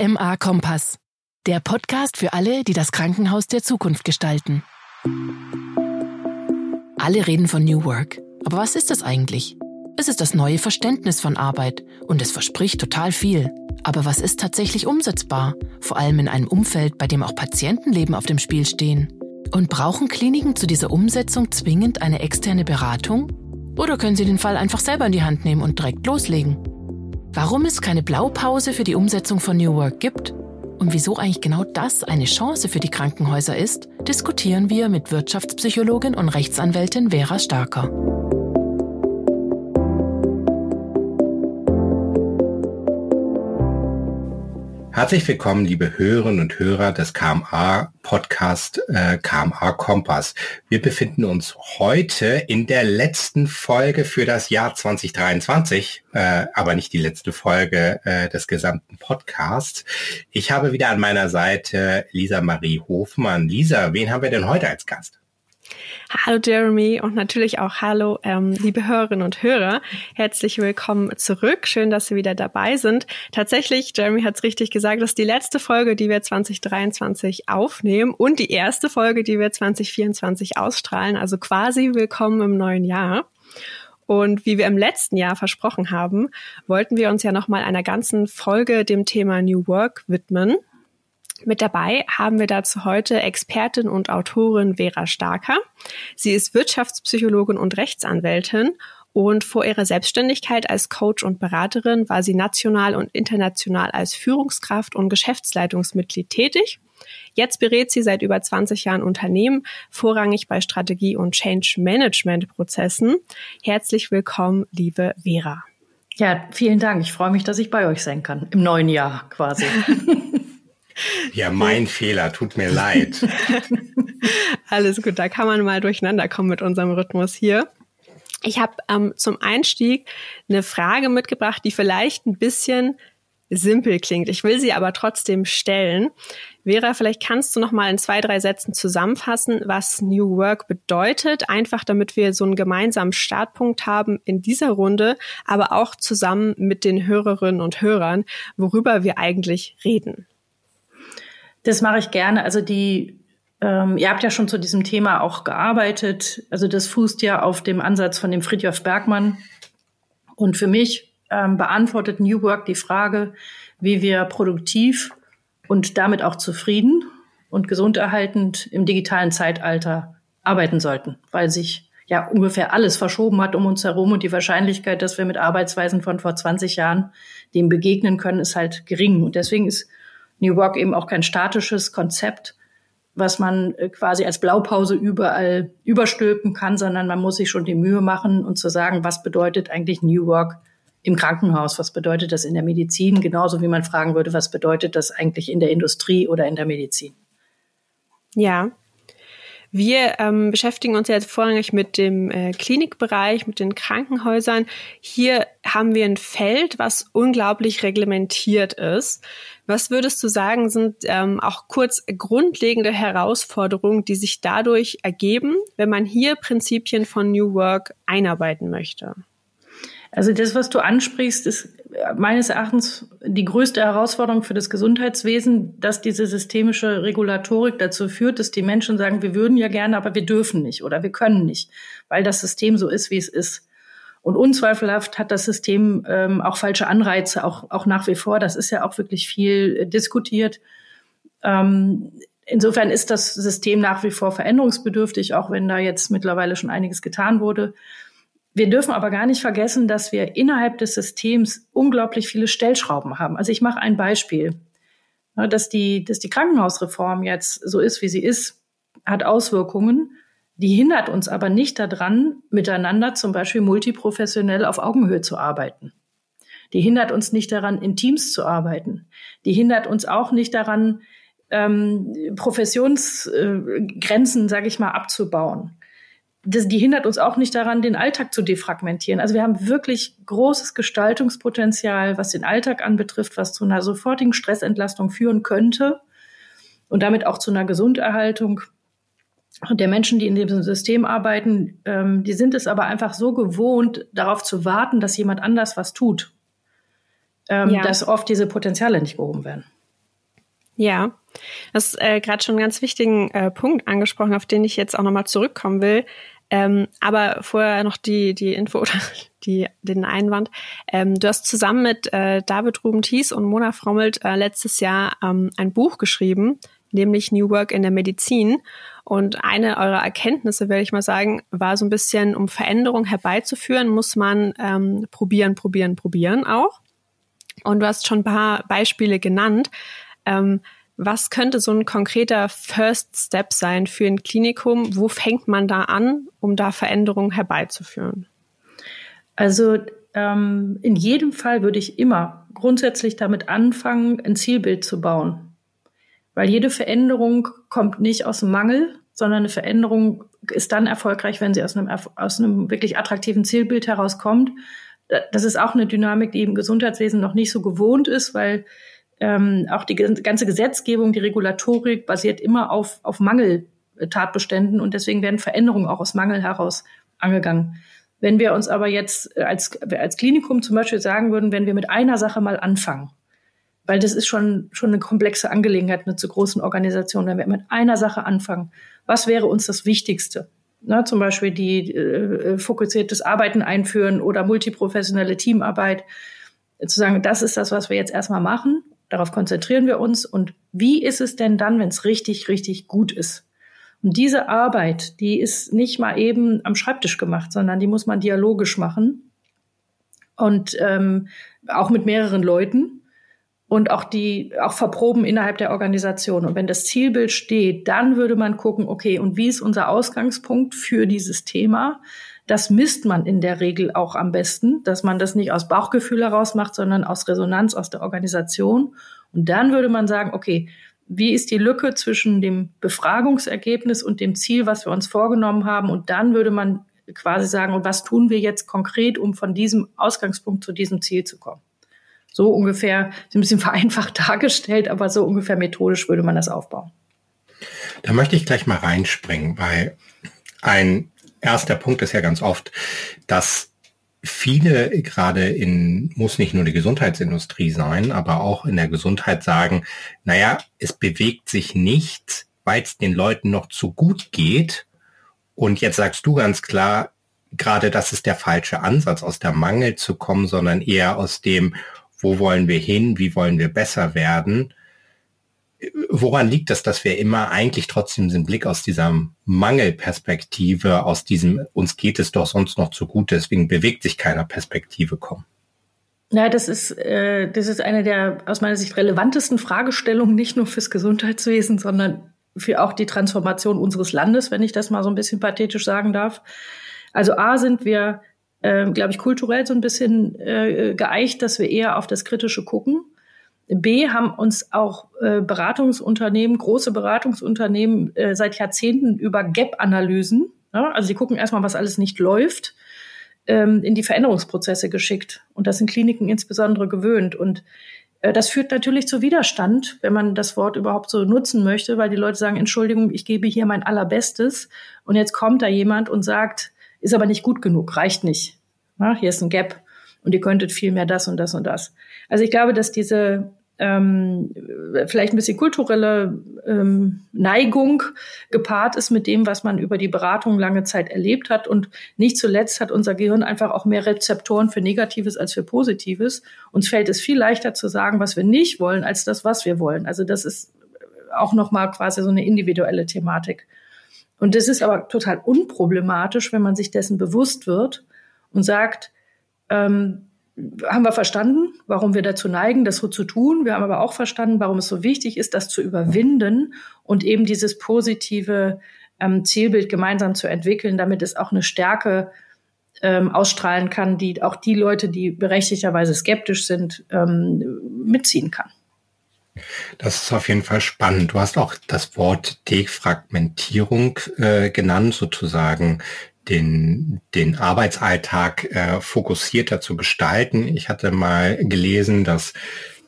KMA Kompass. Der Podcast für alle, die das Krankenhaus der Zukunft gestalten. Alle reden von New Work. Aber was ist das eigentlich? Es ist das neue Verständnis von Arbeit und es verspricht total viel. Aber was ist tatsächlich umsetzbar? Vor allem in einem Umfeld, bei dem auch Patientenleben auf dem Spiel stehen. Und brauchen Kliniken zu dieser Umsetzung zwingend eine externe Beratung? Oder können sie den Fall einfach selber in die Hand nehmen und direkt loslegen? Warum es keine Blaupause für die Umsetzung von New Work gibt und wieso eigentlich genau das eine Chance für die Krankenhäuser ist, diskutieren wir mit Wirtschaftspsychologin und Rechtsanwältin Vera Starker. Herzlich willkommen, liebe Hörerinnen und Hörer des KMA Podcast äh, KMA Kompass. Wir befinden uns heute in der letzten Folge für das Jahr 2023, äh, aber nicht die letzte Folge äh, des gesamten Podcasts. Ich habe wieder an meiner Seite Lisa Marie Hofmann. Lisa, wen haben wir denn heute als Gast? Hallo Jeremy und natürlich auch hallo ähm, liebe Hörerinnen und Hörer. Herzlich willkommen zurück. Schön, dass Sie wieder dabei sind. Tatsächlich, Jeremy hat es richtig gesagt, das ist die letzte Folge, die wir 2023 aufnehmen und die erste Folge, die wir 2024 ausstrahlen. Also quasi willkommen im neuen Jahr. Und wie wir im letzten Jahr versprochen haben, wollten wir uns ja nochmal einer ganzen Folge dem Thema New Work widmen. Mit dabei haben wir dazu heute Expertin und Autorin Vera Starker. Sie ist Wirtschaftspsychologin und Rechtsanwältin und vor ihrer Selbstständigkeit als Coach und Beraterin war sie national und international als Führungskraft und Geschäftsleitungsmitglied tätig. Jetzt berät sie seit über 20 Jahren Unternehmen, vorrangig bei Strategie- und Change-Management-Prozessen. Herzlich willkommen, liebe Vera. Ja, vielen Dank. Ich freue mich, dass ich bei euch sein kann. Im neuen Jahr quasi. Ja, mein Fehler, tut mir leid. Alles gut, da kann man mal durcheinander kommen mit unserem Rhythmus hier. Ich habe ähm, zum Einstieg eine Frage mitgebracht, die vielleicht ein bisschen simpel klingt. Ich will sie aber trotzdem stellen. Vera, vielleicht kannst du noch mal in zwei, drei Sätzen zusammenfassen, was New Work bedeutet, einfach damit wir so einen gemeinsamen Startpunkt haben in dieser Runde, aber auch zusammen mit den Hörerinnen und Hörern, worüber wir eigentlich reden. Das mache ich gerne. Also die, ähm, ihr habt ja schon zu diesem Thema auch gearbeitet. Also das fußt ja auf dem Ansatz von dem Friedhof Bergmann. Und für mich ähm, beantwortet New Work die Frage, wie wir produktiv und damit auch zufrieden und gesunderhaltend im digitalen Zeitalter arbeiten sollten, weil sich ja ungefähr alles verschoben hat um uns herum und die Wahrscheinlichkeit, dass wir mit Arbeitsweisen von vor 20 Jahren dem begegnen können, ist halt gering. Und deswegen ist New Work eben auch kein statisches Konzept, was man äh, quasi als Blaupause überall überstülpen kann, sondern man muss sich schon die Mühe machen und zu sagen, was bedeutet eigentlich New Work im Krankenhaus? Was bedeutet das in der Medizin? Genauso wie man fragen würde, was bedeutet das eigentlich in der Industrie oder in der Medizin? Ja, wir ähm, beschäftigen uns jetzt vorrangig mit dem äh, Klinikbereich, mit den Krankenhäusern. Hier haben wir ein Feld, was unglaublich reglementiert ist. Was würdest du sagen, sind ähm, auch kurz grundlegende Herausforderungen, die sich dadurch ergeben, wenn man hier Prinzipien von New Work einarbeiten möchte? Also das, was du ansprichst, ist meines Erachtens die größte Herausforderung für das Gesundheitswesen, dass diese systemische Regulatorik dazu führt, dass die Menschen sagen, wir würden ja gerne, aber wir dürfen nicht oder wir können nicht, weil das System so ist, wie es ist. Und unzweifelhaft hat das System ähm, auch falsche Anreize, auch, auch nach wie vor. Das ist ja auch wirklich viel äh, diskutiert. Ähm, insofern ist das System nach wie vor veränderungsbedürftig, auch wenn da jetzt mittlerweile schon einiges getan wurde. Wir dürfen aber gar nicht vergessen, dass wir innerhalb des Systems unglaublich viele Stellschrauben haben. Also ich mache ein Beispiel. Dass die, dass die Krankenhausreform jetzt so ist, wie sie ist, hat Auswirkungen. Die hindert uns aber nicht daran, miteinander zum Beispiel multiprofessionell auf Augenhöhe zu arbeiten. Die hindert uns nicht daran, in Teams zu arbeiten. Die hindert uns auch nicht daran, ähm, Professionsgrenzen, sage ich mal, abzubauen das, die hindert uns auch nicht daran, den Alltag zu defragmentieren. Also wir haben wirklich großes Gestaltungspotenzial, was den Alltag anbetrifft, was zu einer sofortigen Stressentlastung führen könnte und damit auch zu einer Gesunderhaltung der Menschen, die in diesem System arbeiten. Ähm, die sind es aber einfach so gewohnt, darauf zu warten, dass jemand anders was tut, ähm, ja. dass oft diese Potenziale nicht gehoben werden. Ja, das ist äh, gerade schon einen ganz wichtigen äh, Punkt angesprochen, auf den ich jetzt auch nochmal zurückkommen will. Ähm, aber vorher noch die, die Info oder die, den Einwand. Ähm, du hast zusammen mit äh, David Ruben Thies und Mona Frommelt äh, letztes Jahr ähm, ein Buch geschrieben, nämlich New Work in der Medizin. Und eine eurer Erkenntnisse, werde ich mal sagen, war so ein bisschen, um Veränderung herbeizuführen, muss man ähm, probieren, probieren, probieren auch. Und du hast schon ein paar Beispiele genannt. Ähm, was könnte so ein konkreter First Step sein für ein Klinikum? Wo fängt man da an, um da Veränderungen herbeizuführen? Also ähm, in jedem Fall würde ich immer grundsätzlich damit anfangen, ein Zielbild zu bauen. Weil jede Veränderung kommt nicht aus Mangel, sondern eine Veränderung ist dann erfolgreich, wenn sie aus einem, aus einem wirklich attraktiven Zielbild herauskommt. Das ist auch eine Dynamik, die im Gesundheitswesen noch nicht so gewohnt ist, weil ähm, auch die ganze Gesetzgebung, die Regulatorik basiert immer auf, auf Mangeltatbeständen und deswegen werden Veränderungen auch aus Mangel heraus angegangen. Wenn wir uns aber jetzt als, als Klinikum zum Beispiel sagen würden, wenn wir mit einer Sache mal anfangen, weil das ist schon, schon eine komplexe Angelegenheit mit so großen Organisationen, wenn wir mit einer Sache anfangen, was wäre uns das Wichtigste? Na, zum Beispiel die äh, fokussiertes Arbeiten einführen oder multiprofessionelle Teamarbeit. Zu sagen, das ist das, was wir jetzt erstmal machen Darauf konzentrieren wir uns. Und wie ist es denn dann, wenn es richtig, richtig gut ist? Und diese Arbeit, die ist nicht mal eben am Schreibtisch gemacht, sondern die muss man dialogisch machen und ähm, auch mit mehreren Leuten und auch die auch verproben innerhalb der Organisation. Und wenn das Zielbild steht, dann würde man gucken, okay, und wie ist unser Ausgangspunkt für dieses Thema? Das misst man in der Regel auch am besten, dass man das nicht aus Bauchgefühl heraus macht, sondern aus Resonanz aus der Organisation. Und dann würde man sagen, okay, wie ist die Lücke zwischen dem Befragungsergebnis und dem Ziel, was wir uns vorgenommen haben? Und dann würde man quasi sagen, und was tun wir jetzt konkret, um von diesem Ausgangspunkt zu diesem Ziel zu kommen? So ungefähr, ein bisschen vereinfacht dargestellt, aber so ungefähr methodisch würde man das aufbauen. Da möchte ich gleich mal reinspringen, weil ein erster Punkt ist ja ganz oft, dass viele gerade in, muss nicht nur die Gesundheitsindustrie sein, aber auch in der Gesundheit sagen, naja, es bewegt sich nichts, weil es den Leuten noch zu gut geht. Und jetzt sagst du ganz klar, gerade das ist der falsche Ansatz, aus der Mangel zu kommen, sondern eher aus dem, wo wollen wir hin, wie wollen wir besser werden woran liegt das, dass wir immer eigentlich trotzdem den Blick aus dieser Mangelperspektive, aus diesem uns geht es doch sonst noch zu gut, deswegen bewegt sich keiner Perspektive kommen? Ja, das ist, äh, das ist eine der aus meiner Sicht relevantesten Fragestellungen, nicht nur fürs Gesundheitswesen, sondern für auch die Transformation unseres Landes, wenn ich das mal so ein bisschen pathetisch sagen darf. Also A sind wir, äh, glaube ich, kulturell so ein bisschen äh, geeicht, dass wir eher auf das Kritische gucken B haben uns auch äh, Beratungsunternehmen, große Beratungsunternehmen äh, seit Jahrzehnten über Gap-Analysen, ja, also sie gucken erstmal, was alles nicht läuft, ähm, in die Veränderungsprozesse geschickt. Und das sind Kliniken insbesondere gewöhnt. Und äh, das führt natürlich zu Widerstand, wenn man das Wort überhaupt so nutzen möchte, weil die Leute sagen, Entschuldigung, ich gebe hier mein Allerbestes. Und jetzt kommt da jemand und sagt, ist aber nicht gut genug, reicht nicht. Ja, hier ist ein Gap und ihr könntet viel mehr das und das und das. Also ich glaube, dass diese ähm, vielleicht ein bisschen kulturelle ähm, Neigung gepaart ist mit dem, was man über die Beratung lange Zeit erlebt hat. Und nicht zuletzt hat unser Gehirn einfach auch mehr Rezeptoren für Negatives als für Positives. Uns fällt es viel leichter zu sagen, was wir nicht wollen, als das, was wir wollen. Also das ist auch nochmal quasi so eine individuelle Thematik. Und das ist aber total unproblematisch, wenn man sich dessen bewusst wird und sagt, ähm, haben wir verstanden, warum wir dazu neigen, das so zu tun. Wir haben aber auch verstanden, warum es so wichtig ist, das zu überwinden und eben dieses positive ähm, Zielbild gemeinsam zu entwickeln, damit es auch eine Stärke ähm, ausstrahlen kann, die auch die Leute, die berechtigterweise skeptisch sind, ähm, mitziehen kann. Das ist auf jeden Fall spannend. Du hast auch das Wort Defragmentierung äh, genannt, sozusagen den, den Arbeitsalltag äh, fokussierter zu gestalten. Ich hatte mal gelesen, dass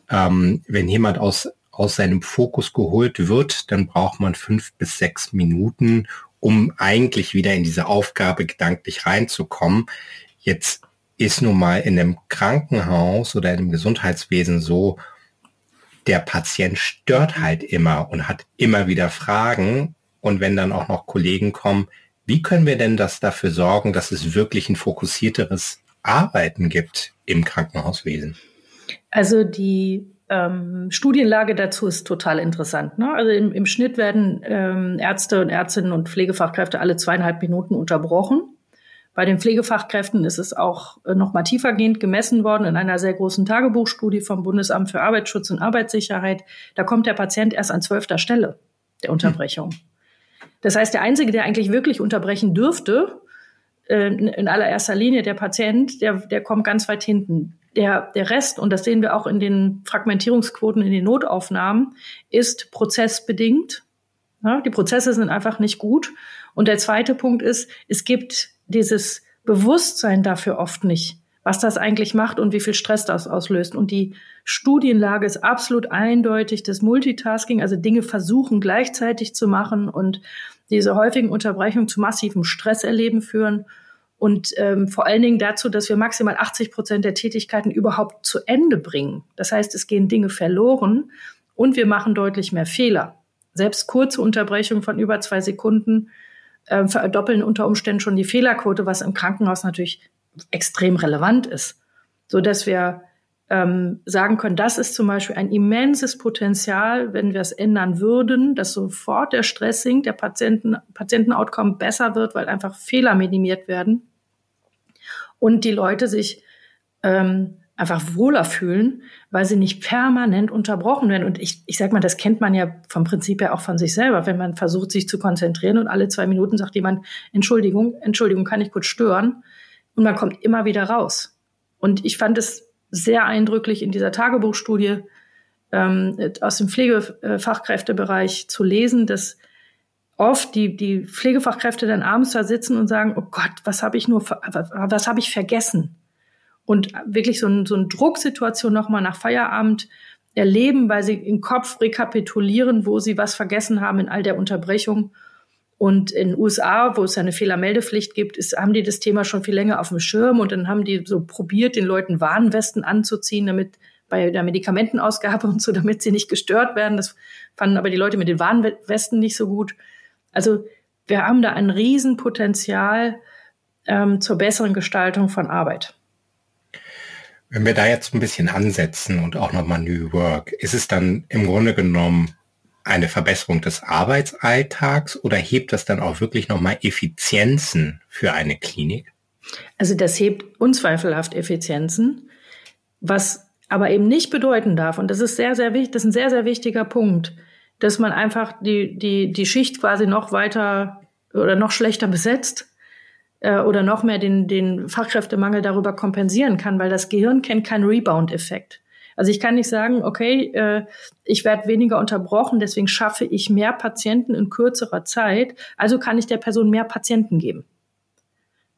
ähm, wenn jemand aus, aus seinem Fokus geholt wird, dann braucht man fünf bis sechs Minuten, um eigentlich wieder in diese Aufgabe gedanklich reinzukommen. Jetzt ist nun mal in einem Krankenhaus oder in einem Gesundheitswesen so, der Patient stört halt immer und hat immer wieder Fragen. Und wenn dann auch noch Kollegen kommen, wie können wir denn das dafür sorgen, dass es wirklich ein fokussierteres Arbeiten gibt im Krankenhauswesen? Also die ähm, Studienlage dazu ist total interessant. Ne? Also im, im Schnitt werden ähm, Ärzte und Ärztinnen und Pflegefachkräfte alle zweieinhalb Minuten unterbrochen. Bei den Pflegefachkräften ist es auch äh, noch mal tiefergehend gemessen worden in einer sehr großen Tagebuchstudie vom Bundesamt für Arbeitsschutz und Arbeitssicherheit. Da kommt der Patient erst an zwölfter Stelle der Unterbrechung. Das heißt, der Einzige, der eigentlich wirklich unterbrechen dürfte, äh, in allererster Linie der Patient, der, der kommt ganz weit hinten. Der, der Rest, und das sehen wir auch in den Fragmentierungsquoten in den Notaufnahmen, ist prozessbedingt. Ja, die Prozesse sind einfach nicht gut. Und der zweite Punkt ist, es gibt dieses Bewusstsein dafür oft nicht, was das eigentlich macht und wie viel Stress das auslöst. Und die Studienlage ist absolut eindeutig, das Multitasking, also Dinge versuchen gleichzeitig zu machen und diese häufigen Unterbrechungen zu massivem Stresserleben führen und ähm, vor allen Dingen dazu, dass wir maximal 80 Prozent der Tätigkeiten überhaupt zu Ende bringen. Das heißt, es gehen Dinge verloren und wir machen deutlich mehr Fehler. Selbst kurze Unterbrechungen von über zwei Sekunden äh, verdoppeln unter Umständen schon die Fehlerquote, was im Krankenhaus natürlich extrem relevant ist, so dass wir ähm, sagen können, das ist zum Beispiel ein immenses Potenzial, wenn wir es ändern würden, dass sofort der Stress sinkt, der Patienten, Patientenoutcome besser wird, weil einfach Fehler minimiert werden und die Leute sich ähm, einfach wohler fühlen, weil sie nicht permanent unterbrochen werden. Und ich, ich sag mal, das kennt man ja vom Prinzip her auch von sich selber, wenn man versucht, sich zu konzentrieren und alle zwei Minuten sagt jemand, Entschuldigung, Entschuldigung, kann ich kurz stören? Und man kommt immer wieder raus. Und ich fand es sehr eindrücklich in dieser Tagebuchstudie ähm, aus dem Pflegefachkräftebereich zu lesen, dass oft die, die Pflegefachkräfte dann abends da sitzen und sagen, oh Gott, was habe ich nur, was habe ich vergessen? Und wirklich so, ein, so eine Drucksituation nochmal nach Feierabend erleben, weil sie im Kopf rekapitulieren, wo sie was vergessen haben in all der Unterbrechung. Und in den USA, wo es ja eine Fehlermeldepflicht gibt, ist, haben die das Thema schon viel länger auf dem Schirm und dann haben die so probiert, den Leuten Warnwesten anzuziehen, damit bei der Medikamentenausgabe und so, damit sie nicht gestört werden. Das fanden aber die Leute mit den Warnwesten nicht so gut. Also wir haben da ein Riesenpotenzial ähm, zur besseren Gestaltung von Arbeit. Wenn wir da jetzt ein bisschen ansetzen und auch nochmal New Work, ist es dann im Grunde genommen eine Verbesserung des Arbeitsalltags oder hebt das dann auch wirklich nochmal Effizienzen für eine Klinik? Also das hebt unzweifelhaft Effizienzen, was aber eben nicht bedeuten darf, und das ist sehr, sehr wichtig, das ist ein sehr, sehr wichtiger Punkt, dass man einfach die, die, die Schicht quasi noch weiter oder noch schlechter besetzt äh, oder noch mehr den, den Fachkräftemangel darüber kompensieren kann, weil das Gehirn kennt keinen Rebound-Effekt. Also ich kann nicht sagen, okay, äh, ich werde weniger unterbrochen, deswegen schaffe ich mehr Patienten in kürzerer Zeit, also kann ich der Person mehr Patienten geben.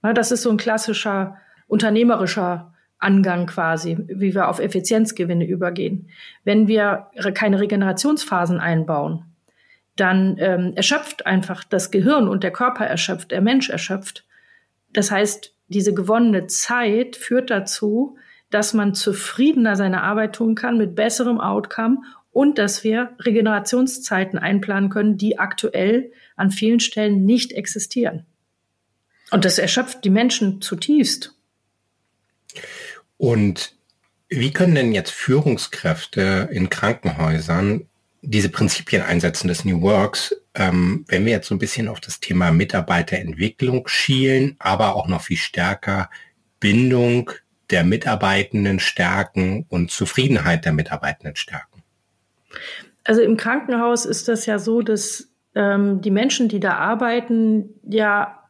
Na, das ist so ein klassischer unternehmerischer Angang quasi, wie wir auf Effizienzgewinne übergehen. Wenn wir keine Regenerationsphasen einbauen, dann ähm, erschöpft einfach das Gehirn und der Körper erschöpft, der Mensch erschöpft. Das heißt, diese gewonnene Zeit führt dazu, dass man zufriedener seine Arbeit tun kann mit besserem Outcome und dass wir Regenerationszeiten einplanen können, die aktuell an vielen Stellen nicht existieren. Und das erschöpft die Menschen zutiefst. Und wie können denn jetzt Führungskräfte in Krankenhäusern diese Prinzipien einsetzen des New Works, ähm, wenn wir jetzt so ein bisschen auf das Thema Mitarbeiterentwicklung schielen, aber auch noch viel stärker Bindung der Mitarbeitenden stärken und Zufriedenheit der Mitarbeitenden stärken? Also im Krankenhaus ist das ja so, dass ähm, die Menschen, die da arbeiten, ja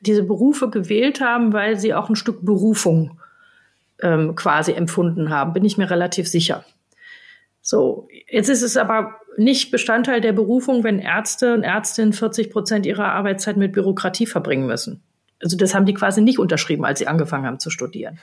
diese Berufe gewählt haben, weil sie auch ein Stück Berufung ähm, quasi empfunden haben, bin ich mir relativ sicher. So, jetzt ist es aber nicht Bestandteil der Berufung, wenn Ärzte und Ärztinnen 40 Prozent ihrer Arbeitszeit mit Bürokratie verbringen müssen. Also das haben die quasi nicht unterschrieben, als sie angefangen haben zu studieren.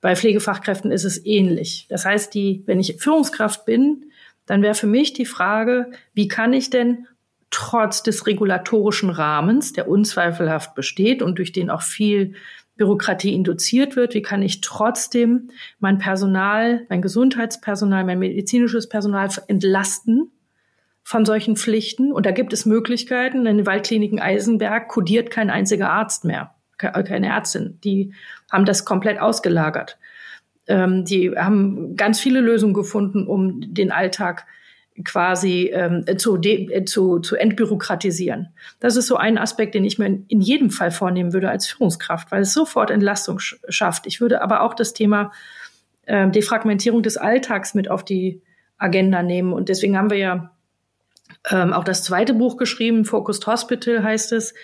Bei Pflegefachkräften ist es ähnlich. Das heißt, die, wenn ich Führungskraft bin, dann wäre für mich die Frage, wie kann ich denn trotz des regulatorischen Rahmens, der unzweifelhaft besteht und durch den auch viel Bürokratie induziert wird, wie kann ich trotzdem mein Personal, mein Gesundheitspersonal, mein medizinisches Personal entlasten von solchen Pflichten. Und da gibt es Möglichkeiten. In den Waldkliniken Eisenberg kodiert kein einziger Arzt mehr, keine Ärztin. Die haben das komplett ausgelagert. Ähm, die haben ganz viele Lösungen gefunden, um den Alltag quasi ähm, zu, de, zu, zu entbürokratisieren. Das ist so ein Aspekt, den ich mir in, in jedem Fall vornehmen würde als Führungskraft, weil es sofort Entlastung sch schafft. Ich würde aber auch das Thema äh, Defragmentierung des Alltags mit auf die Agenda nehmen. Und deswegen haben wir ja ähm, auch das zweite Buch geschrieben, Focused Hospital heißt es,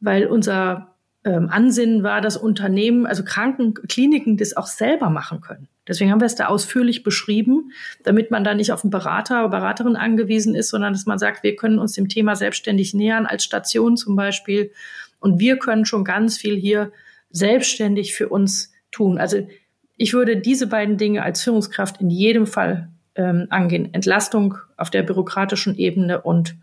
weil unser ähm, Ansinnen war, dass Unternehmen, also Krankenkliniken, das auch selber machen können. Deswegen haben wir es da ausführlich beschrieben, damit man da nicht auf einen Berater oder Beraterin angewiesen ist, sondern dass man sagt, wir können uns dem Thema selbstständig nähern, als Station zum Beispiel. Und wir können schon ganz viel hier selbstständig für uns tun. Also ich würde diese beiden Dinge als Führungskraft in jedem Fall ähm, angehen. Entlastung auf der bürokratischen Ebene und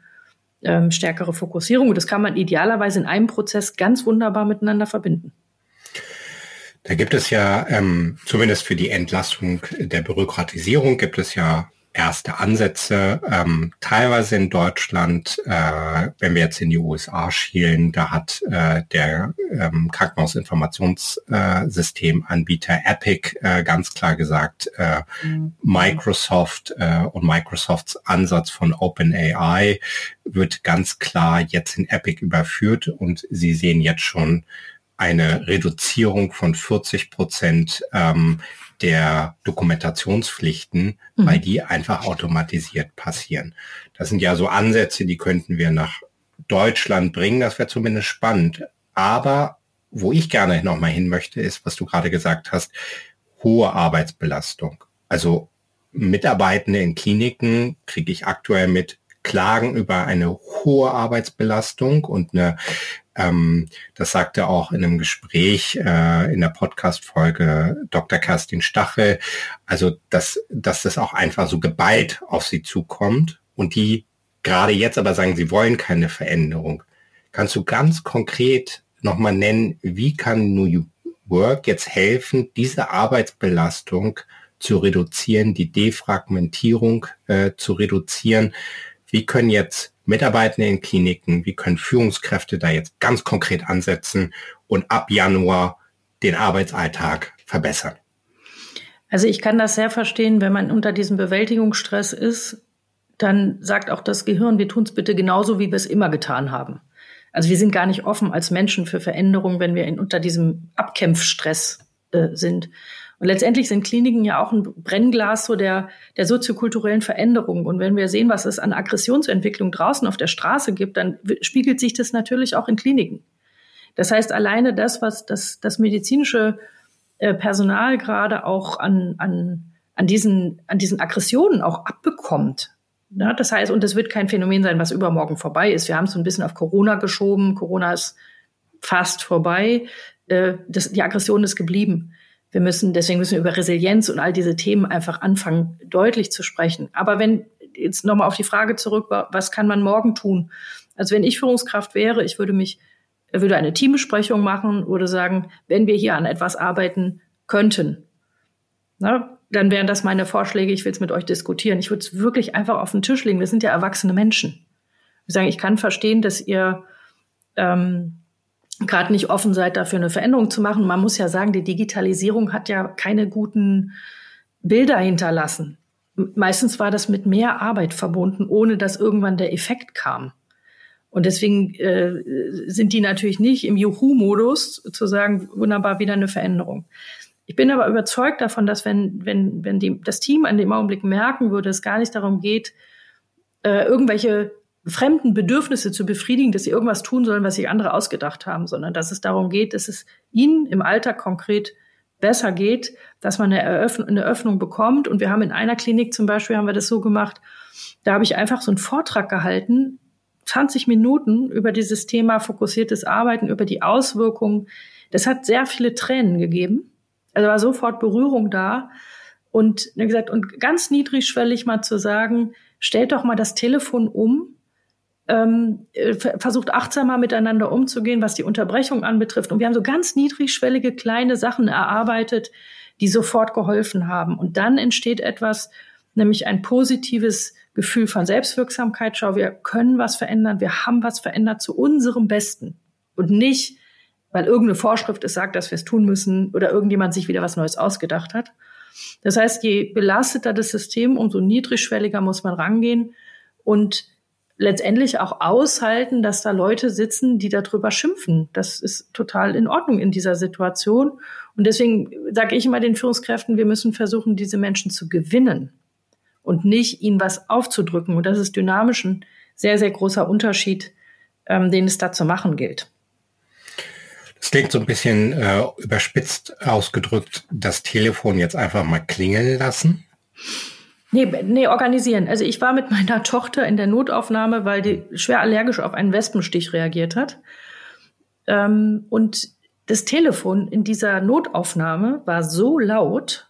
ähm, stärkere Fokussierung. Und das kann man idealerweise in einem Prozess ganz wunderbar miteinander verbinden. Da gibt es ja, ähm, zumindest für die Entlastung der Bürokratisierung, gibt es ja erste Ansätze. Ähm, teilweise in Deutschland, äh, wenn wir jetzt in die USA schielen, da hat äh, der ähm, Krankenhausinformationssystemanbieter äh, Epic äh, ganz klar gesagt, äh, mhm. Microsoft äh, und Microsofts Ansatz von OpenAI wird ganz klar jetzt in Epic überführt und sie sehen jetzt schon eine Reduzierung von 40 Prozent ähm, der Dokumentationspflichten, mhm. weil die einfach automatisiert passieren. Das sind ja so Ansätze, die könnten wir nach Deutschland bringen. Das wäre zumindest spannend. Aber wo ich gerne nochmal hin möchte, ist, was du gerade gesagt hast, hohe Arbeitsbelastung. Also Mitarbeitende in Kliniken kriege ich aktuell mit Klagen über eine hohe Arbeitsbelastung und eine ähm, das sagte auch in einem Gespräch äh, in der Podcast-Folge Dr. Kerstin Stachel, also dass, dass das auch einfach so geballt auf sie zukommt und die gerade jetzt aber sagen, sie wollen keine Veränderung. Kannst du ganz konkret nochmal nennen, wie kann New Work jetzt helfen, diese Arbeitsbelastung zu reduzieren, die Defragmentierung äh, zu reduzieren? Wie können jetzt Mitarbeitende in Kliniken, wie können Führungskräfte da jetzt ganz konkret ansetzen und ab Januar den Arbeitsalltag verbessern? Also ich kann das sehr verstehen, wenn man unter diesem Bewältigungsstress ist, dann sagt auch das Gehirn, wir tun es bitte genauso, wie wir es immer getan haben. Also wir sind gar nicht offen als Menschen für Veränderungen, wenn wir in, unter diesem Abkämpfstress äh, sind. Und letztendlich sind Kliniken ja auch ein Brennglas so der, der soziokulturellen Veränderung. Und wenn wir sehen, was es an Aggressionsentwicklung draußen auf der Straße gibt, dann spiegelt sich das natürlich auch in Kliniken. Das heißt, alleine das, was das, das medizinische äh, Personal gerade auch an, an, an, diesen, an diesen Aggressionen auch abbekommt. Ja, das heißt, und das wird kein Phänomen sein, was übermorgen vorbei ist. Wir haben es so ein bisschen auf Corona geschoben. Corona ist fast vorbei. Äh, das, die Aggression ist geblieben. Wir müssen, deswegen müssen wir über Resilienz und all diese Themen einfach anfangen, deutlich zu sprechen. Aber wenn jetzt nochmal auf die Frage zurück, was kann man morgen tun? Also wenn ich Führungskraft wäre, ich würde mich, würde eine Teambesprechung machen oder sagen, wenn wir hier an etwas arbeiten könnten, na, dann wären das meine Vorschläge, ich will es mit euch diskutieren. Ich würde es wirklich einfach auf den Tisch legen. Wir sind ja erwachsene Menschen. Wir sagen, ich kann verstehen, dass ihr ähm, gerade nicht offen seid, dafür eine Veränderung zu machen. Man muss ja sagen, die Digitalisierung hat ja keine guten Bilder hinterlassen. Meistens war das mit mehr Arbeit verbunden, ohne dass irgendwann der Effekt kam. Und deswegen äh, sind die natürlich nicht im Juhu-Modus zu sagen, wunderbar, wieder eine Veränderung. Ich bin aber überzeugt davon, dass wenn, wenn, wenn die, das Team an dem Augenblick merken würde, es gar nicht darum geht, äh, irgendwelche fremden Bedürfnisse zu befriedigen, dass sie irgendwas tun sollen, was sich andere ausgedacht haben, sondern dass es darum geht, dass es ihnen im Alltag konkret besser geht, dass man eine, Eröffnung, eine Öffnung bekommt. Und wir haben in einer Klinik zum Beispiel, haben wir das so gemacht, da habe ich einfach so einen Vortrag gehalten, 20 Minuten über dieses Thema fokussiertes Arbeiten, über die Auswirkungen. Das hat sehr viele Tränen gegeben. Also war sofort Berührung da. Und wie gesagt, und ganz niedrigschwellig mal zu sagen, stellt doch mal das Telefon um ähm, äh, versucht achtsamer miteinander umzugehen, was die Unterbrechung anbetrifft. Und wir haben so ganz niedrigschwellige kleine Sachen erarbeitet, die sofort geholfen haben. Und dann entsteht etwas, nämlich ein positives Gefühl von Selbstwirksamkeit. Schau, wir können was verändern, wir haben was verändert zu unserem Besten und nicht, weil irgendeine Vorschrift es sagt, dass wir es tun müssen oder irgendjemand sich wieder was Neues ausgedacht hat. Das heißt, je belasteter das System, umso niedrigschwelliger muss man rangehen und letztendlich auch aushalten, dass da Leute sitzen, die darüber schimpfen. Das ist total in Ordnung in dieser Situation. Und deswegen sage ich immer den Führungskräften, wir müssen versuchen, diese Menschen zu gewinnen und nicht ihnen was aufzudrücken. Und das ist dynamisch ein sehr, sehr großer Unterschied, ähm, den es da zu machen gilt. Das klingt so ein bisschen äh, überspitzt ausgedrückt, das Telefon jetzt einfach mal klingeln lassen. Nee, nee, organisieren. Also ich war mit meiner Tochter in der Notaufnahme, weil die schwer allergisch auf einen Wespenstich reagiert hat. Ähm, und das Telefon in dieser Notaufnahme war so laut,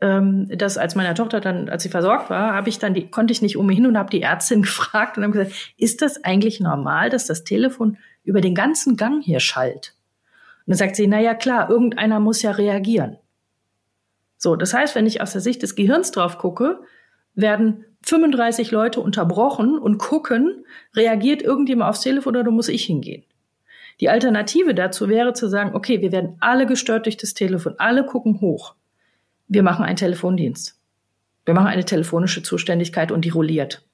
ähm, dass als meine Tochter dann, als sie versorgt war, habe ich dann die, konnte ich nicht umhin und habe die Ärztin gefragt und habe gesagt, ist das eigentlich normal, dass das Telefon über den ganzen Gang hier schallt? Und dann sagt sie, na ja, klar, irgendeiner muss ja reagieren. So, das heißt, wenn ich aus der Sicht des Gehirns drauf gucke, werden 35 Leute unterbrochen und gucken, reagiert irgendjemand aufs Telefon oder muss ich hingehen? Die Alternative dazu wäre zu sagen, okay, wir werden alle gestört durch das Telefon, alle gucken hoch wir machen einen Telefondienst. Wir machen eine telefonische Zuständigkeit und die rolliert.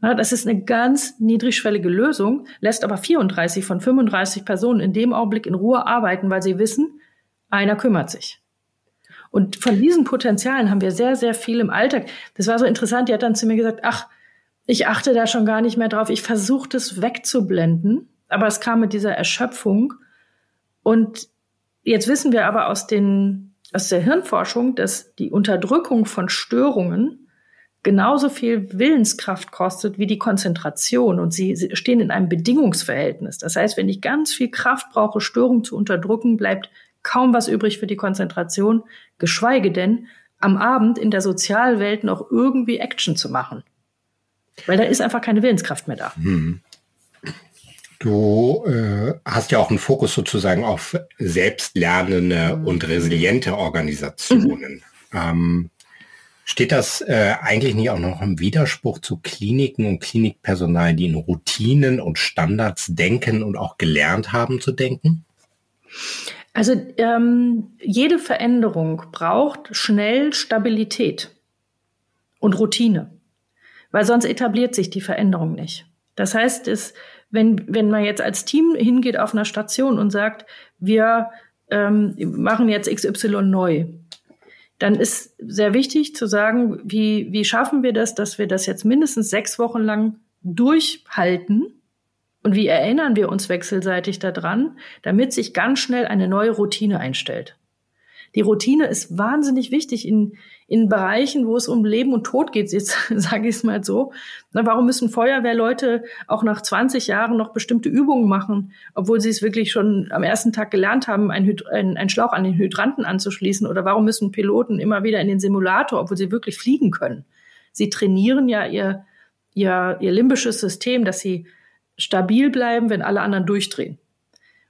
Das ist eine ganz niedrigschwellige Lösung, lässt aber 34 von 35 Personen in dem Augenblick in Ruhe arbeiten, weil sie wissen, einer kümmert sich. Und von diesen Potenzialen haben wir sehr, sehr viel im Alltag. Das war so interessant. Die hat dann zu mir gesagt, ach, ich achte da schon gar nicht mehr drauf. Ich versuche das wegzublenden. Aber es kam mit dieser Erschöpfung. Und jetzt wissen wir aber aus den aus der Hirnforschung, dass die Unterdrückung von Störungen genauso viel Willenskraft kostet wie die Konzentration und sie, sie stehen in einem Bedingungsverhältnis. Das heißt, wenn ich ganz viel Kraft brauche, Störungen zu unterdrücken, bleibt kaum was übrig für die Konzentration, geschweige denn am Abend in der Sozialwelt noch irgendwie Action zu machen. Weil da ist einfach keine Willenskraft mehr da. Hm. Du äh, hast ja auch einen Fokus sozusagen auf selbstlernende und resiliente Organisationen. Mhm. Ähm, steht das äh, eigentlich nicht auch noch im Widerspruch zu Kliniken und Klinikpersonal, die in Routinen und Standards denken und auch gelernt haben zu denken? Also ähm, jede Veränderung braucht schnell Stabilität und Routine, weil sonst etabliert sich die Veränderung nicht. Das heißt, es wenn, wenn man jetzt als Team hingeht auf einer Station und sagt, wir ähm, machen jetzt XY neu, dann ist sehr wichtig zu sagen, wie, wie schaffen wir das, dass wir das jetzt mindestens sechs Wochen lang durchhalten und wie erinnern wir uns wechselseitig daran, damit sich ganz schnell eine neue Routine einstellt. Die Routine ist wahnsinnig wichtig in, in Bereichen, wo es um Leben und Tod geht, jetzt sage ich es mal so. Na, warum müssen Feuerwehrleute auch nach 20 Jahren noch bestimmte Übungen machen, obwohl sie es wirklich schon am ersten Tag gelernt haben, einen, ein, ein Schlauch an den Hydranten anzuschließen? Oder warum müssen Piloten immer wieder in den Simulator, obwohl sie wirklich fliegen können? Sie trainieren ja ihr, ihr, ihr limbisches System, dass sie stabil bleiben, wenn alle anderen durchdrehen.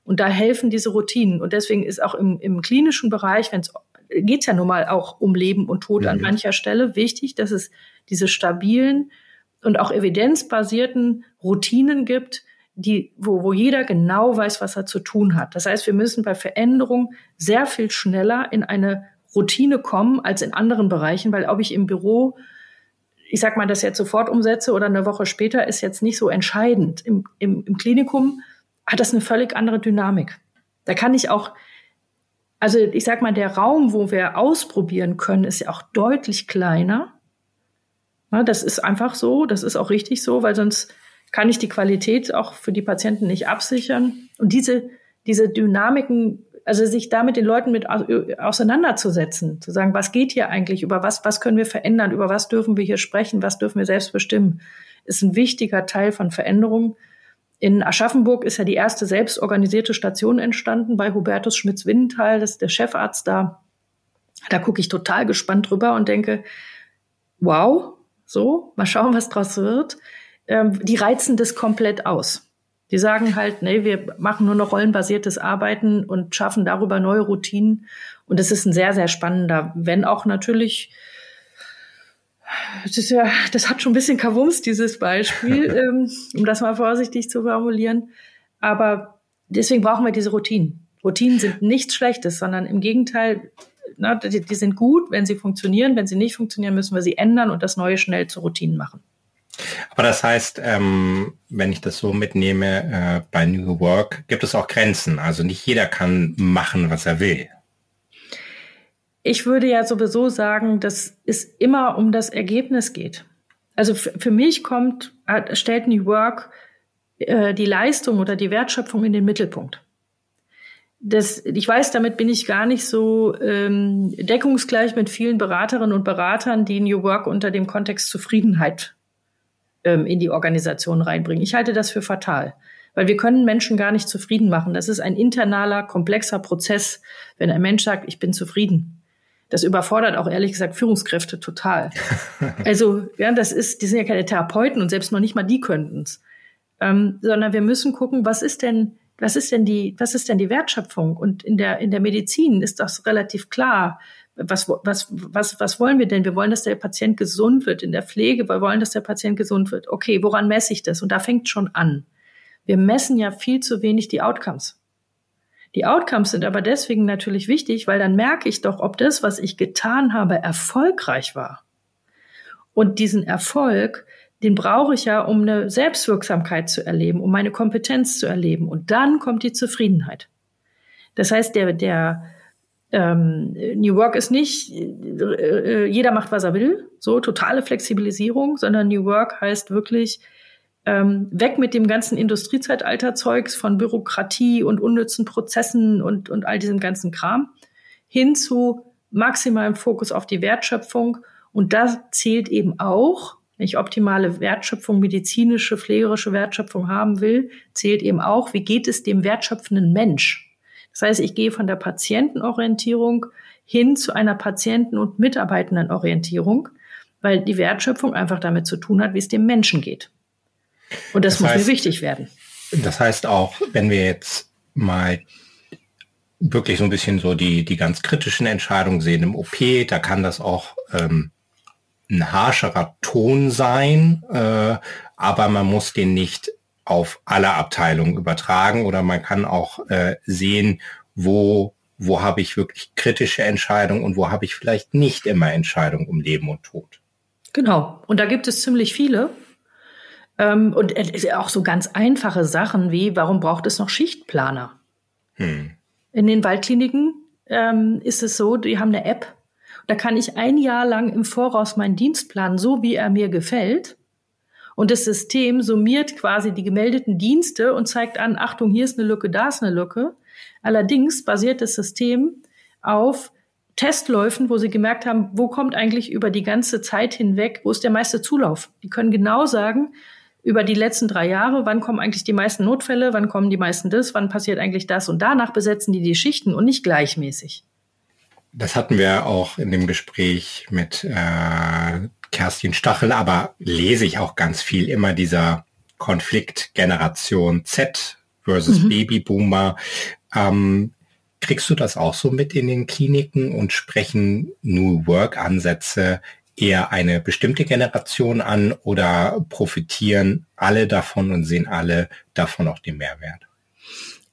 Und da helfen diese Routinen. Und deswegen ist auch im, im klinischen Bereich, wenn es geht ja nun mal auch um Leben und Tod mhm. an mancher Stelle, wichtig, dass es diese stabilen und auch evidenzbasierten Routinen gibt, die, wo, wo jeder genau weiß, was er zu tun hat. Das heißt, wir müssen bei Veränderung sehr viel schneller in eine Routine kommen als in anderen Bereichen, weil ob ich im Büro, ich sag mal, das jetzt sofort umsetze oder eine Woche später, ist jetzt nicht so entscheidend. Im, im, im Klinikum hat das eine völlig andere Dynamik. Da kann ich auch, also ich sag mal, der Raum, wo wir ausprobieren können, ist ja auch deutlich kleiner. Ja, das ist einfach so, das ist auch richtig so, weil sonst kann ich die Qualität auch für die Patienten nicht absichern. Und diese, diese Dynamiken, also sich da mit den Leuten mit auseinanderzusetzen, zu sagen, was geht hier eigentlich, über was, was können wir verändern, über was dürfen wir hier sprechen, was dürfen wir selbst bestimmen, ist ein wichtiger Teil von Veränderung, in Aschaffenburg ist ja die erste selbstorganisierte Station entstanden bei Hubertus Schmitz-Windenthal, das ist der Chefarzt da. Da gucke ich total gespannt drüber und denke, wow, so, mal schauen, was draus wird. ähm, die reizen das komplett aus. Die sagen halt, nee, wir machen nur noch rollenbasiertes Arbeiten und schaffen darüber neue Routinen. Und es ist ein sehr, sehr spannender, wenn auch natürlich, das ist ja, das hat schon ein bisschen Kavums, dieses Beispiel, ähm, um das mal vorsichtig zu formulieren. Aber deswegen brauchen wir diese Routinen. Routinen sind nichts Schlechtes, sondern im Gegenteil, na, die, die sind gut, wenn sie funktionieren. Wenn sie nicht funktionieren, müssen wir sie ändern und das Neue schnell zu Routinen machen. Aber das heißt, ähm, wenn ich das so mitnehme, äh, bei New Work gibt es auch Grenzen. Also nicht jeder kann machen, was er will. Ich würde ja sowieso sagen, dass es immer um das Ergebnis geht. Also für mich kommt, stellt New Work äh, die Leistung oder die Wertschöpfung in den Mittelpunkt. Das, ich weiß, damit bin ich gar nicht so ähm, deckungsgleich mit vielen Beraterinnen und Beratern, die New Work unter dem Kontext Zufriedenheit ähm, in die Organisation reinbringen. Ich halte das für fatal, weil wir können Menschen gar nicht zufrieden machen. Das ist ein internaler, komplexer Prozess, wenn ein Mensch sagt, ich bin zufrieden. Das überfordert auch ehrlich gesagt Führungskräfte total. also, ja, das ist, die sind ja keine Therapeuten und selbst noch nicht mal die könnten es. Ähm, sondern wir müssen gucken, was ist denn, was ist denn die, was ist denn die Wertschöpfung? Und in der, in der Medizin ist das relativ klar was, was, was, was wollen wir denn? Wir wollen, dass der Patient gesund wird. In der Pflege, wir wollen, dass der Patient gesund wird. Okay, woran messe ich das? Und da fängt schon an. Wir messen ja viel zu wenig die Outcomes. Die Outcomes sind aber deswegen natürlich wichtig, weil dann merke ich doch, ob das, was ich getan habe, erfolgreich war. Und diesen Erfolg, den brauche ich ja, um eine Selbstwirksamkeit zu erleben, um meine Kompetenz zu erleben. Und dann kommt die Zufriedenheit. Das heißt, der, der, ähm, New Work ist nicht, äh, äh, jeder macht, was er will, so totale Flexibilisierung, sondern New Work heißt wirklich ähm, weg mit dem ganzen Industriezeitalter-Zeugs von Bürokratie und unnützen Prozessen und, und all diesem ganzen Kram hin zu maximalem Fokus auf die Wertschöpfung. Und da zählt eben auch, wenn ich optimale Wertschöpfung, medizinische, pflegerische Wertschöpfung haben will, zählt eben auch, wie geht es dem wertschöpfenden Mensch? Das heißt, ich gehe von der Patientenorientierung hin zu einer Patienten- und Mitarbeitendenorientierung, weil die Wertschöpfung einfach damit zu tun hat, wie es dem Menschen geht. Und das, das muss heißt, mir wichtig werden. Das heißt auch, wenn wir jetzt mal wirklich so ein bisschen so die, die ganz kritischen Entscheidungen sehen im OP, da kann das auch ähm, ein harscherer Ton sein, äh, aber man muss den nicht auf alle Abteilungen übertragen oder man kann auch äh, sehen, wo, wo habe ich wirklich kritische Entscheidungen und wo habe ich vielleicht nicht immer Entscheidungen um Leben und Tod. Genau. Und da gibt es ziemlich viele. Ähm, und auch so ganz einfache Sachen wie, warum braucht es noch Schichtplaner? Hm. In den Waldkliniken ähm, ist es so, die haben eine App. Da kann ich ein Jahr lang im Voraus meinen Dienst planen, so wie er mir gefällt. Und das System summiert quasi die gemeldeten Dienste und zeigt an, Achtung, hier ist eine Lücke, da ist eine Lücke. Allerdings basiert das System auf Testläufen, wo sie gemerkt haben, wo kommt eigentlich über die ganze Zeit hinweg, wo ist der meiste Zulauf? Die können genau sagen, über die letzten drei Jahre, wann kommen eigentlich die meisten Notfälle, wann kommen die meisten das, wann passiert eigentlich das und danach besetzen die die Schichten und nicht gleichmäßig. Das hatten wir auch in dem Gespräch mit äh, Kerstin Stachel, aber lese ich auch ganz viel immer dieser Konflikt Generation Z versus mhm. Babyboomer. Ähm, kriegst du das auch so mit in den Kliniken und sprechen New Work Ansätze eher eine bestimmte Generation an oder profitieren alle davon und sehen alle davon auch den Mehrwert?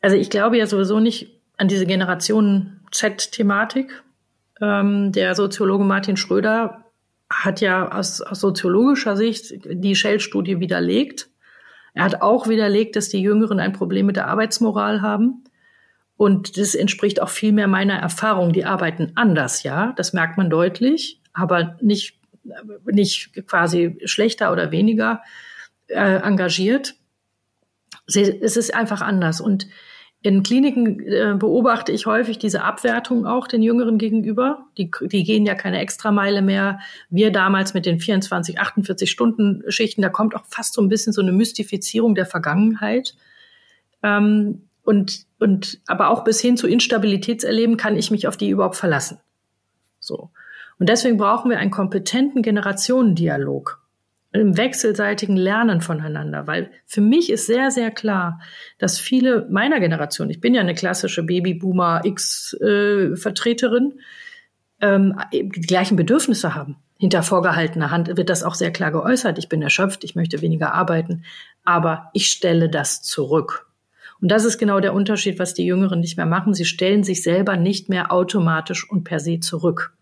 Also ich glaube ja sowieso nicht an diese Generation Z-Thematik. Ähm, der Soziologe Martin Schröder hat ja aus, aus soziologischer Sicht die Shell-Studie widerlegt. Er hat auch widerlegt, dass die Jüngeren ein Problem mit der Arbeitsmoral haben. Und das entspricht auch viel mehr meiner Erfahrung. Die arbeiten anders, ja, das merkt man deutlich, aber nicht, nicht quasi schlechter oder weniger äh, engagiert. Es ist einfach anders. Und in Kliniken äh, beobachte ich häufig diese Abwertung auch den Jüngeren gegenüber. Die, die gehen ja keine Extrameile mehr. Wir damals mit den 24, 48 Stunden Schichten, da kommt auch fast so ein bisschen so eine Mystifizierung der Vergangenheit. Ähm, und, und, aber auch bis hin zu Instabilitätserleben kann ich mich auf die überhaupt verlassen. So. Und deswegen brauchen wir einen kompetenten Generationendialog. Im wechselseitigen Lernen voneinander. Weil für mich ist sehr, sehr klar, dass viele meiner Generation, ich bin ja eine klassische Babyboomer X-Vertreterin, äh, ähm, die gleichen Bedürfnisse haben. Hinter vorgehaltener Hand wird das auch sehr klar geäußert. Ich bin erschöpft, ich möchte weniger arbeiten, aber ich stelle das zurück. Und das ist genau der Unterschied, was die Jüngeren nicht mehr machen. Sie stellen sich selber nicht mehr automatisch und per se zurück,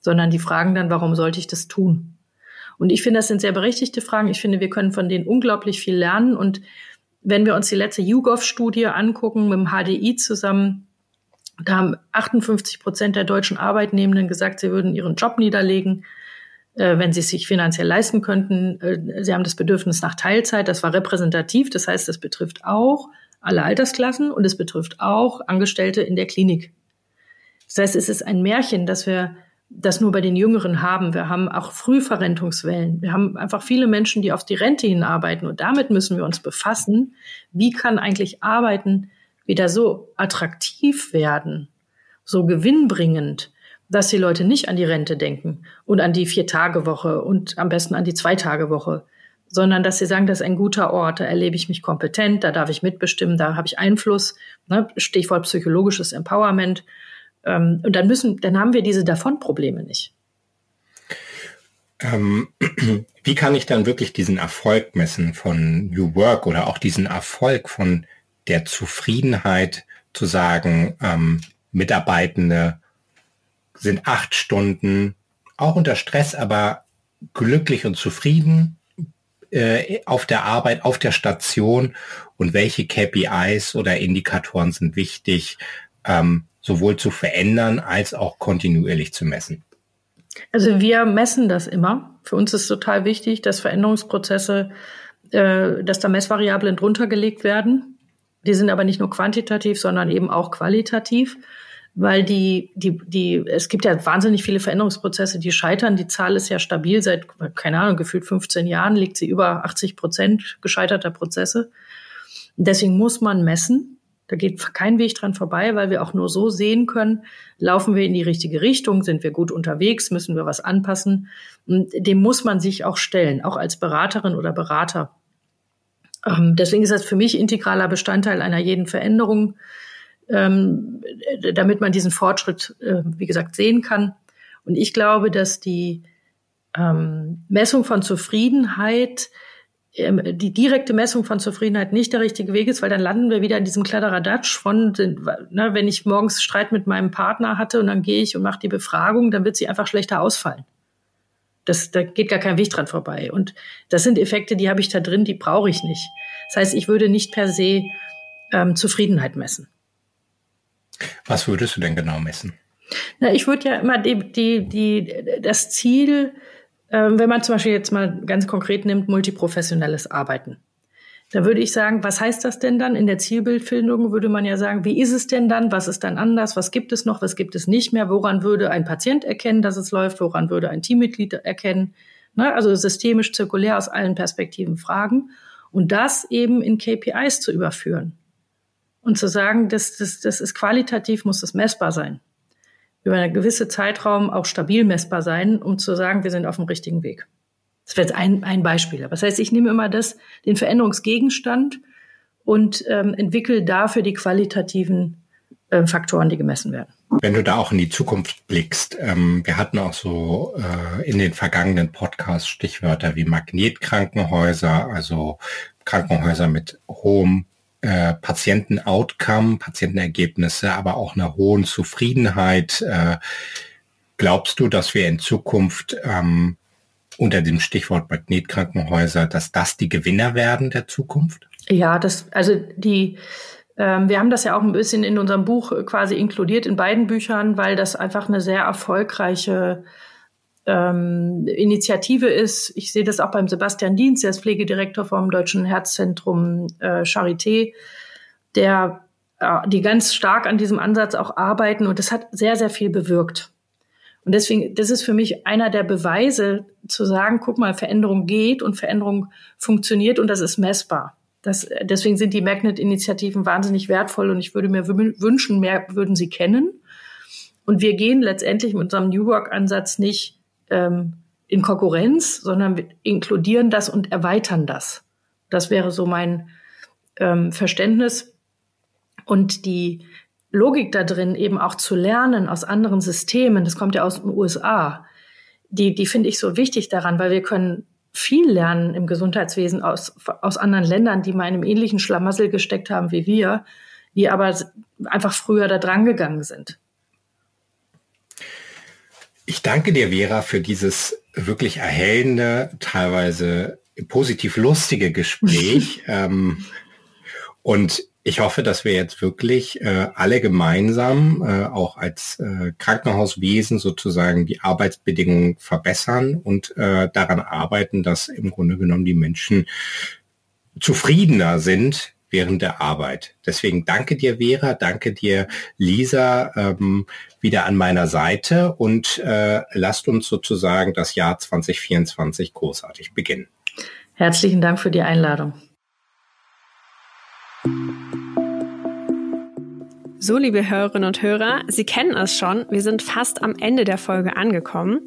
sondern die fragen dann, warum sollte ich das tun? Und ich finde, das sind sehr berechtigte Fragen. Ich finde, wir können von denen unglaublich viel lernen. Und wenn wir uns die letzte YouGov-Studie angucken, mit dem HDI zusammen, da haben 58 Prozent der deutschen Arbeitnehmenden gesagt, sie würden ihren Job niederlegen, äh, wenn sie es sich finanziell leisten könnten. Äh, sie haben das Bedürfnis nach Teilzeit. Das war repräsentativ. Das heißt, das betrifft auch alle Altersklassen und es betrifft auch Angestellte in der Klinik. Das heißt, es ist ein Märchen, dass wir das nur bei den Jüngeren haben. Wir haben auch Frühverrentungswellen. Wir haben einfach viele Menschen, die auf die Rente hinarbeiten. Und damit müssen wir uns befassen. Wie kann eigentlich Arbeiten wieder so attraktiv werden, so gewinnbringend, dass die Leute nicht an die Rente denken und an die Vier-Tage-Woche und am besten an die Zwei-Tage-Woche, sondern dass sie sagen, das ist ein guter Ort, da erlebe ich mich kompetent, da darf ich mitbestimmen, da habe ich Einfluss. Ne? Stichwort psychologisches Empowerment. Ähm, und dann müssen, dann haben wir diese Davon-Probleme nicht. Ähm, wie kann ich dann wirklich diesen Erfolg messen von New Work oder auch diesen Erfolg von der Zufriedenheit zu sagen, ähm, Mitarbeitende sind acht Stunden auch unter Stress, aber glücklich und zufrieden äh, auf der Arbeit, auf der Station und welche KPIs oder Indikatoren sind wichtig, ähm, sowohl zu verändern als auch kontinuierlich zu messen? Also wir messen das immer. Für uns ist total wichtig, dass Veränderungsprozesse, äh, dass da Messvariablen drunter gelegt werden. Die sind aber nicht nur quantitativ, sondern eben auch qualitativ, weil die, die, die, es gibt ja wahnsinnig viele Veränderungsprozesse, die scheitern. Die Zahl ist ja stabil seit, keine Ahnung, gefühlt 15 Jahren liegt sie über 80 Prozent gescheiterter Prozesse. deswegen muss man messen. Da geht kein Weg dran vorbei, weil wir auch nur so sehen können, laufen wir in die richtige Richtung, sind wir gut unterwegs, müssen wir was anpassen. Und dem muss man sich auch stellen, auch als Beraterin oder Berater. Ähm, deswegen ist das für mich integraler Bestandteil einer jeden Veränderung, ähm, damit man diesen Fortschritt, äh, wie gesagt, sehen kann. Und ich glaube, dass die ähm, Messung von Zufriedenheit die direkte Messung von Zufriedenheit nicht der richtige Weg ist, weil dann landen wir wieder in diesem Kladderadatsch von, ne, wenn ich morgens Streit mit meinem Partner hatte und dann gehe ich und mache die Befragung, dann wird sie einfach schlechter ausfallen. Das, da geht gar kein Weg dran vorbei. Und das sind Effekte, die habe ich da drin, die brauche ich nicht. Das heißt, ich würde nicht per se ähm, Zufriedenheit messen. Was würdest du denn genau messen? Na, ich würde ja immer die, die, die, das Ziel ähm, wenn man zum Beispiel jetzt mal ganz konkret nimmt, multiprofessionelles Arbeiten. Da würde ich sagen, was heißt das denn dann? In der Zielbildfindung würde man ja sagen, wie ist es denn dann? Was ist dann anders? Was gibt es noch? Was gibt es nicht mehr? Woran würde ein Patient erkennen, dass es läuft? Woran würde ein Teammitglied erkennen? Ne? Also systemisch, zirkulär aus allen Perspektiven fragen und das eben in KPIs zu überführen und zu sagen, das, das, das ist qualitativ, muss das messbar sein über einen gewissen Zeitraum auch stabil messbar sein, um zu sagen, wir sind auf dem richtigen Weg. Das wäre jetzt ein, ein Beispiel. Aber das heißt, ich nehme immer das, den Veränderungsgegenstand und ähm, entwickle dafür die qualitativen äh, Faktoren, die gemessen werden. Wenn du da auch in die Zukunft blickst, ähm, wir hatten auch so äh, in den vergangenen Podcasts Stichwörter wie Magnetkrankenhäuser, also Krankenhäuser mit hohem äh, Patienten-Outcome, Patientenergebnisse, aber auch einer hohen Zufriedenheit. Äh, glaubst du, dass wir in Zukunft ähm, unter dem Stichwort Magnetkrankenhäuser, dass das die Gewinner werden der Zukunft? Ja, das, also die, ähm, wir haben das ja auch ein bisschen in unserem Buch quasi inkludiert in beiden Büchern, weil das einfach eine sehr erfolgreiche ähm, Initiative ist. Ich sehe das auch beim Sebastian Dienst, der ist Pflegedirektor vom Deutschen Herzzentrum äh, Charité, der äh, die ganz stark an diesem Ansatz auch arbeiten und das hat sehr, sehr viel bewirkt. Und deswegen, das ist für mich einer der Beweise zu sagen, guck mal, Veränderung geht und Veränderung funktioniert und das ist messbar. Das, deswegen sind die Magnet-Initiativen wahnsinnig wertvoll und ich würde mir wünschen, mehr würden sie kennen. Und wir gehen letztendlich mit unserem New Work-Ansatz nicht ähm, in Konkurrenz, sondern wir inkludieren das und erweitern das. Das wäre so mein ähm, Verständnis. Und die Logik da drin, eben auch zu lernen aus anderen Systemen, das kommt ja aus den USA, die, die finde ich so wichtig daran, weil wir können viel lernen im Gesundheitswesen aus, aus anderen Ländern, die mal in einem ähnlichen Schlamassel gesteckt haben wie wir, die aber einfach früher da dran gegangen sind. Ich danke dir, Vera, für dieses wirklich erhellende, teilweise positiv lustige Gespräch. ähm, und ich hoffe, dass wir jetzt wirklich äh, alle gemeinsam, äh, auch als äh, Krankenhauswesen sozusagen, die Arbeitsbedingungen verbessern und äh, daran arbeiten, dass im Grunde genommen die Menschen zufriedener sind während der Arbeit. Deswegen danke dir, Vera, danke dir, Lisa, ähm, wieder an meiner Seite und äh, lasst uns sozusagen das Jahr 2024 großartig beginnen. Herzlichen Dank für die Einladung. So, liebe Hörerinnen und Hörer, Sie kennen es schon, wir sind fast am Ende der Folge angekommen.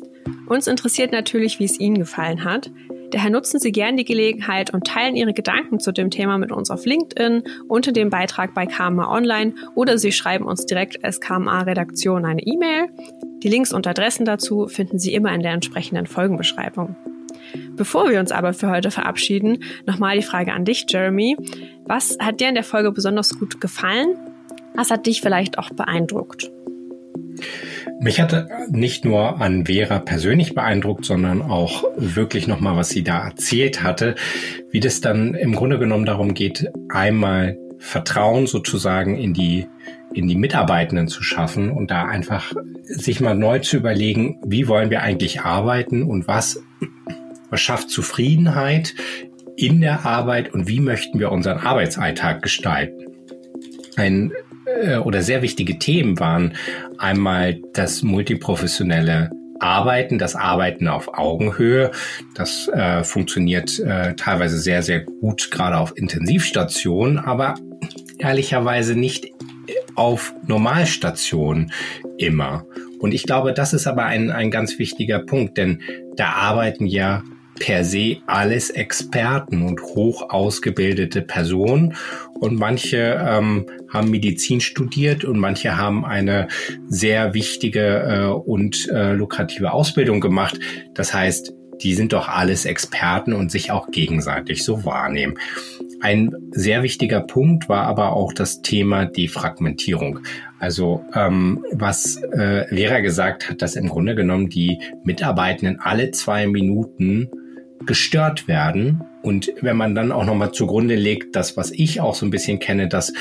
Uns interessiert natürlich, wie es Ihnen gefallen hat. Daher nutzen Sie gern die Gelegenheit und teilen Ihre Gedanken zu dem Thema mit uns auf LinkedIn, unter dem Beitrag bei KMA Online oder Sie schreiben uns direkt als KMA-Redaktion eine E-Mail. Die Links und Adressen dazu finden Sie immer in der entsprechenden Folgenbeschreibung. Bevor wir uns aber für heute verabschieden, nochmal die Frage an dich, Jeremy. Was hat dir in der Folge besonders gut gefallen? Was hat dich vielleicht auch beeindruckt? Mich hatte nicht nur an Vera persönlich beeindruckt, sondern auch wirklich nochmal, was sie da erzählt hatte, wie das dann im Grunde genommen darum geht, einmal Vertrauen sozusagen in die in die Mitarbeitenden zu schaffen und da einfach sich mal neu zu überlegen, wie wollen wir eigentlich arbeiten und was, was schafft Zufriedenheit in der Arbeit und wie möchten wir unseren Arbeitsalltag gestalten. Ein äh, oder sehr wichtige Themen waren einmal das multiprofessionelle Arbeiten, das Arbeiten auf Augenhöhe. Das äh, funktioniert äh, teilweise sehr, sehr gut, gerade auf Intensivstationen, aber ehrlicherweise nicht auf Normalstationen immer. Und ich glaube, das ist aber ein, ein ganz wichtiger Punkt, denn da arbeiten ja per se alles Experten und hoch ausgebildete Personen. Und manche ähm, haben Medizin studiert und manche haben eine sehr wichtige äh, und äh, lukrative Ausbildung gemacht. Das heißt, die sind doch alles Experten und sich auch gegenseitig so wahrnehmen. Ein sehr wichtiger Punkt war aber auch das Thema Defragmentierung. Also ähm, was äh, Lehrer gesagt hat, dass im Grunde genommen die Mitarbeitenden alle zwei Minuten gestört werden. Und wenn man dann auch nochmal zugrunde legt, das, was ich auch so ein bisschen kenne, dass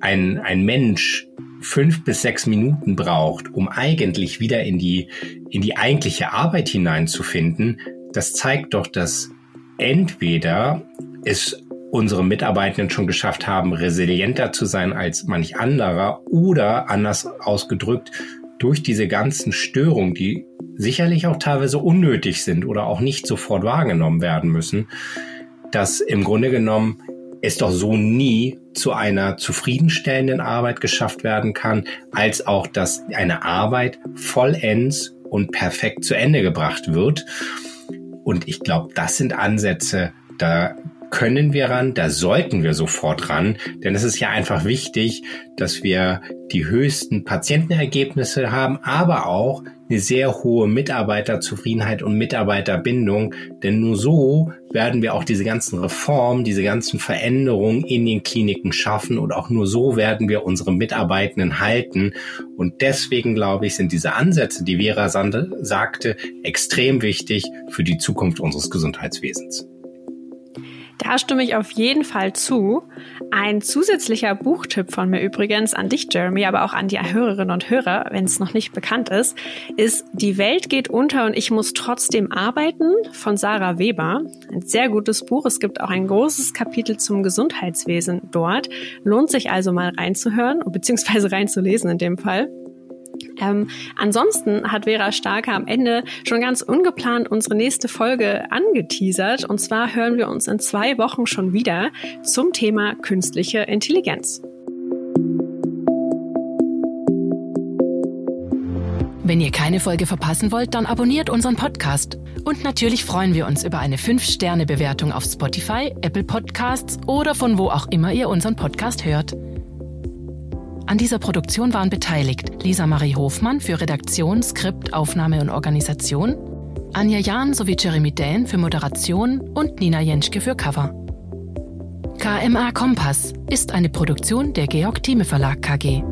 ein, ein Mensch fünf bis sechs Minuten braucht, um eigentlich wieder in die, in die eigentliche Arbeit hineinzufinden, das zeigt doch, dass entweder es unsere Mitarbeitenden schon geschafft haben, resilienter zu sein als manch anderer oder anders ausgedrückt, durch diese ganzen Störungen, die sicherlich auch teilweise unnötig sind oder auch nicht sofort wahrgenommen werden müssen, dass im Grunde genommen es doch so nie zu einer zufriedenstellenden Arbeit geschafft werden kann, als auch, dass eine Arbeit vollends und perfekt zu Ende gebracht wird. Und ich glaube, das sind Ansätze, da können wir ran, da sollten wir sofort ran, denn es ist ja einfach wichtig, dass wir die höchsten Patientenergebnisse haben, aber auch eine sehr hohe Mitarbeiterzufriedenheit und Mitarbeiterbindung, denn nur so werden wir auch diese ganzen Reformen, diese ganzen Veränderungen in den Kliniken schaffen und auch nur so werden wir unsere Mitarbeitenden halten. Und deswegen glaube ich, sind diese Ansätze, die Vera Sande sagte, extrem wichtig für die Zukunft unseres Gesundheitswesens. Da stimme ich auf jeden Fall zu. Ein zusätzlicher Buchtipp von mir übrigens an dich, Jeremy, aber auch an die Hörerinnen und Hörer, wenn es noch nicht bekannt ist, ist Die Welt geht unter und ich muss trotzdem arbeiten von Sarah Weber. Ein sehr gutes Buch. Es gibt auch ein großes Kapitel zum Gesundheitswesen dort. Lohnt sich also mal reinzuhören, beziehungsweise reinzulesen in dem Fall. Ähm, ansonsten hat Vera Starker am Ende schon ganz ungeplant unsere nächste Folge angeteasert. Und zwar hören wir uns in zwei Wochen schon wieder zum Thema künstliche Intelligenz. Wenn ihr keine Folge verpassen wollt, dann abonniert unseren Podcast. Und natürlich freuen wir uns über eine 5-Sterne-Bewertung auf Spotify, Apple Podcasts oder von wo auch immer ihr unseren Podcast hört. An dieser Produktion waren beteiligt Lisa Marie Hofmann für Redaktion, Skript, Aufnahme und Organisation, Anja Jahn sowie Jeremy Dähn für Moderation und Nina Jenschke für Cover. KMA Kompass ist eine Produktion der Georg Thieme Verlag KG.